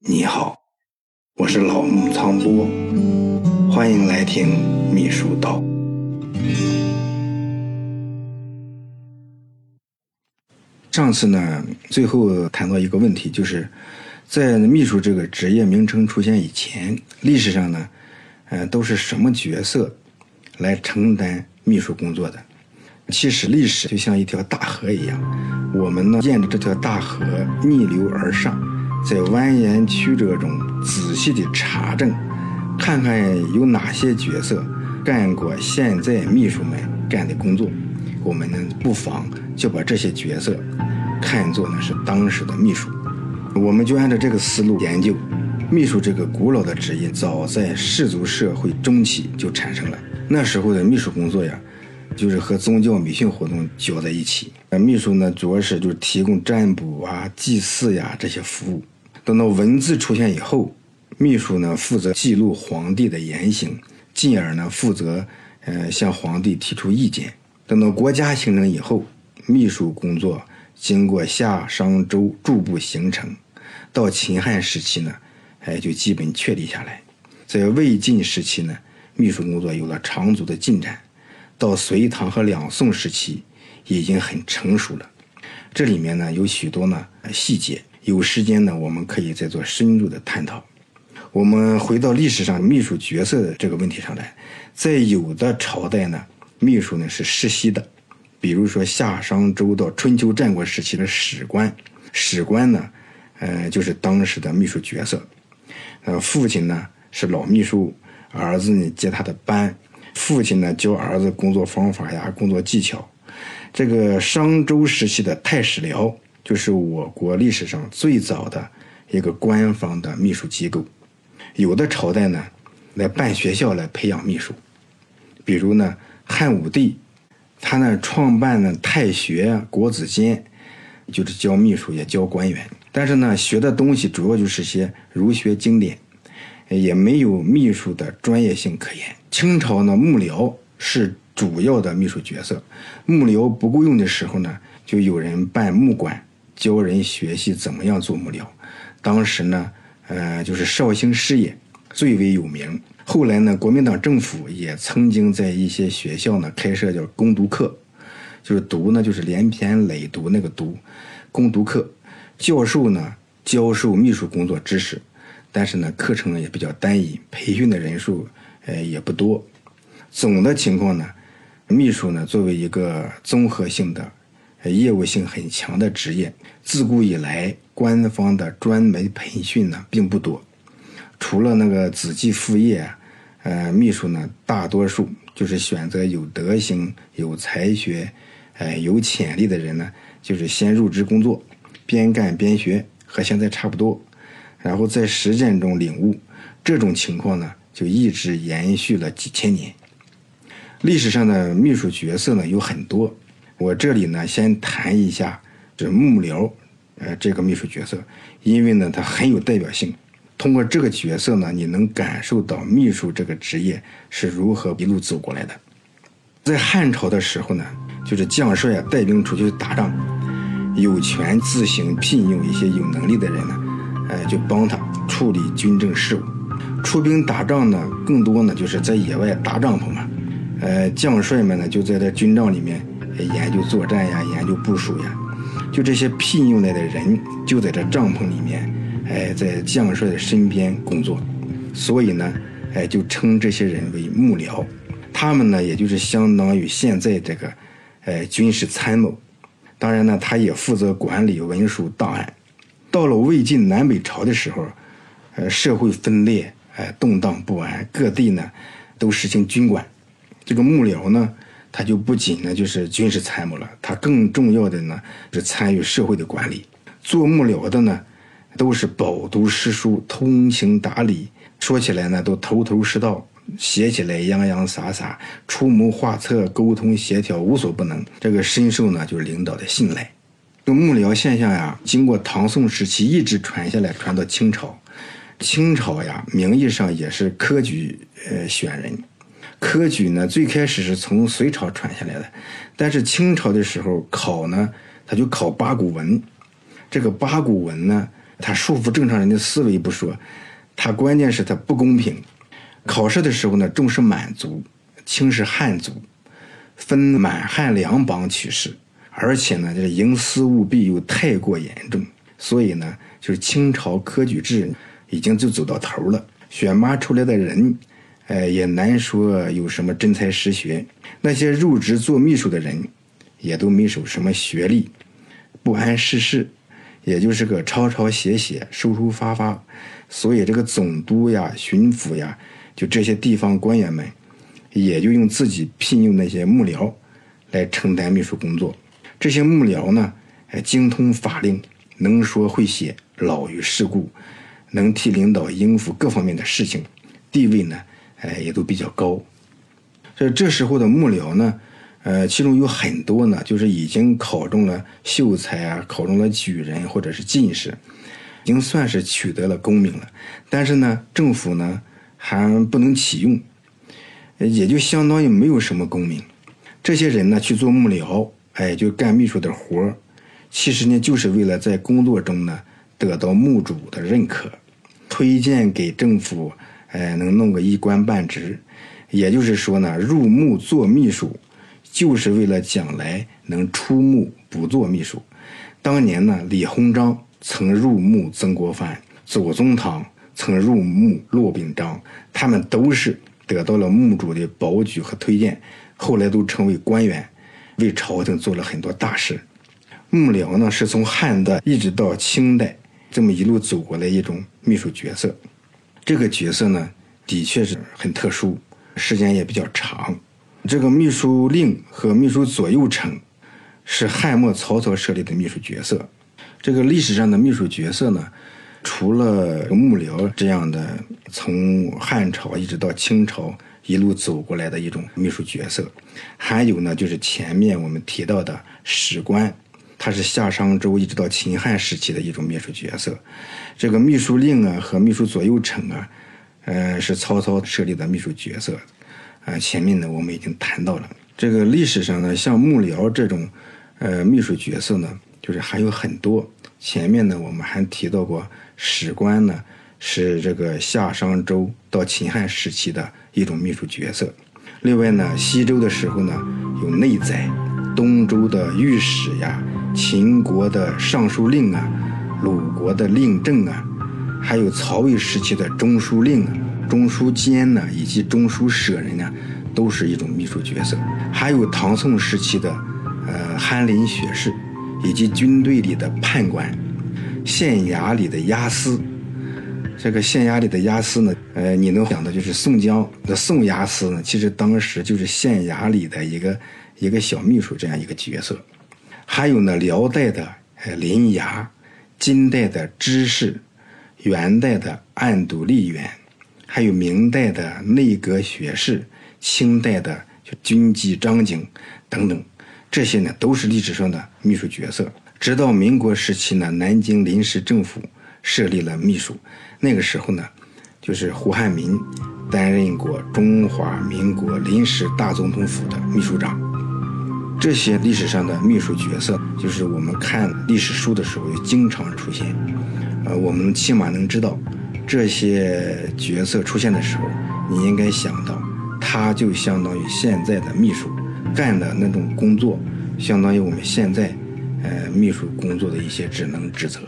你好，我是老木苍波，欢迎来听秘书道。上次呢，最后谈到一个问题，就是在秘书这个职业名称出现以前，历史上呢，呃，都是什么角色来承担秘书工作的？其实历史就像一条大河一样，我们呢沿着这条大河逆流而上，在蜿蜒曲折中仔细的查证，看看有哪些角色干过现在秘书们干的工作，我们呢不妨就把这些角色。看作呢是当时的秘书，我们就按照这个思路研究，秘书这个古老的职业，早在氏族社会中期就产生了。那时候的秘书工作呀，就是和宗教迷信活动搅在一起。秘书呢，主要是就是提供占卜啊、祭祀呀这些服务。等到文字出现以后，秘书呢负责记录皇帝的言行，进而呢负责呃向皇帝提出意见。等到国家形成以后，秘书工作。经过夏商周逐步形成，到秦汉时期呢，哎，就基本确立下来。在魏晋时期呢，秘书工作有了长足的进展。到隋唐和两宋时期，已经很成熟了。这里面呢，有许多呢细节，有时间呢，我们可以再做深入的探讨。我们回到历史上秘书角色的这个问题上来，在有的朝代呢，秘书呢是世袭的。比如说夏商周到春秋战国时期的史官，史官呢，呃，就是当时的秘书角色。呃，父亲呢是老秘书，儿子呢接他的班，父亲呢教儿子工作方法呀、工作技巧。这个商周时期的太史寮，就是我国历史上最早的一个官方的秘书机构。有的朝代呢，来办学校来培养秘书，比如呢汉武帝。他呢，创办了太学、国子监，就是教秘书，也教官员。但是呢，学的东西主要就是些儒学经典，也没有秘书的专业性可言。清朝呢，幕僚是主要的秘书角色。幕僚不够用的时候呢，就有人办幕馆，教人学习怎么样做幕僚。当时呢，呃，就是绍兴师爷最为有名。后来呢，国民党政府也曾经在一些学校呢开设叫攻读课，就是读呢就是连篇累读那个读，攻读课，教授呢教授秘书工作知识，但是呢课程也比较单一，培训的人数呃也不多。总的情况呢，秘书呢作为一个综合性的、业务性很强的职业，自古以来官方的专门培训呢并不多。除了那个子继父业，呃，秘书呢，大多数就是选择有德行、有才学、呃有潜力的人呢，就是先入职工作，边干边学，和现在差不多，然后在实践中领悟。这种情况呢，就一直延续了几千年。历史上的秘书角色呢有很多，我这里呢先谈一下这幕僚，呃，这个秘书角色，因为呢它很有代表性。通过这个角色呢，你能感受到秘书这个职业是如何一路走过来的。在汉朝的时候呢，就是将帅啊带兵出去打仗，有权自行聘用一些有能力的人呢，呃，就帮他处理军政事务。出兵打仗呢，更多呢就是在野外搭帐篷嘛，呃，将帅们呢就在这军帐里面研究作战呀，研究部署呀，就这些聘用来的人就在这帐篷里面。哎，在将帅的身边工作，所以呢，哎，就称这些人为幕僚。他们呢，也就是相当于现在这个，哎，军事参谋。当然呢，他也负责管理文书档案。到了魏晋南北朝的时候，呃，社会分裂，哎，动荡不安，各地呢都实行军管。这个幕僚呢，他就不仅呢就是军事参谋了，他更重要的呢是参与社会的管理。做幕僚的呢。都是饱读诗书、通情达理，说起来呢都头头是道，写起来洋洋洒洒，出谋划策、沟通协调无所不能。这个深受呢就是领导的信赖。这个幕僚现象呀，经过唐宋时期一直传下来，传到清朝。清朝呀，名义上也是科举呃选人。科举呢，最开始是从隋朝传下来的，但是清朝的时候考呢，他就考八股文。这个八股文呢。他束缚正常人的思维不说，他关键是他不公平。考试的时候呢，重视满族，轻视汉族，分满汉两榜取士，而且呢，这个营私舞弊又太过严重，所以呢，就是清朝科举制已经就走到头了，选拔出来的人，呃，也难说有什么真才实学。那些入职做秘书的人，也都没有什么学历，不谙世事。也就是个抄抄写写、收收发发，所以这个总督呀、巡抚呀，就这些地方官员们，也就用自己聘用那些幕僚来承担秘书工作。这些幕僚呢，还，精通法令，能说会写，老于世故，能替领导应付各方面的事情，地位呢，哎，也都比较高。所以这时候的幕僚呢。呃，其中有很多呢，就是已经考中了秀才啊，考中了举人或者是进士，已经算是取得了功名了。但是呢，政府呢还不能启用，也就相当于没有什么功名。这些人呢去做幕僚，哎，就干秘书的活儿，其实呢就是为了在工作中呢得到墓主的认可，推荐给政府，哎，能弄个一官半职。也就是说呢，入墓做秘书。就是为了将来能出墓不做秘书。当年呢，李鸿章曾入墓曾国藩，左宗棠曾入墓骆秉章，他们都是得到了墓主的保举和推荐，后来都成为官员，为朝廷做了很多大事。幕僚呢，是从汉代一直到清代这么一路走过来一种秘书角色。这个角色呢，的确是很特殊，时间也比较长。这个秘书令和秘书左右丞是汉末曹操设立的秘书角色。这个历史上的秘书角色呢，除了幕僚这样的从汉朝一直到清朝一路走过来的一种秘书角色，还有呢就是前面我们提到的史官，他是夏商周一直到秦汉时期的一种秘书角色。这个秘书令啊和秘书左右丞啊，呃是曹操设立的秘书角色。啊，前面呢我们已经谈到了，这个历史上呢，像幕僚这种，呃，秘书角色呢，就是还有很多。前面呢我们还提到过，史官呢是这个夏商周到秦汉时期的一种秘书角色。另外呢，西周的时候呢有内宰，东周的御史呀，秦国的尚书令啊，鲁国的令正啊，还有曹魏时期的中书令啊。中书监呢，以及中书舍人呢，都是一种秘书角色。还有唐宋时期的，呃，翰林学士，以及军队里的判官，县衙里的押司。这个县衙里的押司呢，呃，你能想到就是宋江的宋押司呢？其实当时就是县衙里的一个一个小秘书这样一个角色。还有呢，辽代的呃临衙，金代的知事，元代的按督吏员。还有明代的内阁学士，清代的就军机章京等等，这些呢都是历史上的秘书角色。直到民国时期呢，南京临时政府设立了秘书，那个时候呢，就是胡汉民担任过中华民国临时大总统府的秘书长。这些历史上的秘书角色，就是我们看历史书的时候经常出现，呃，我们起码能知道。这些角色出现的时候，你应该想到，他就相当于现在的秘书干的那种工作，相当于我们现在，呃，秘书工作的一些职能职责。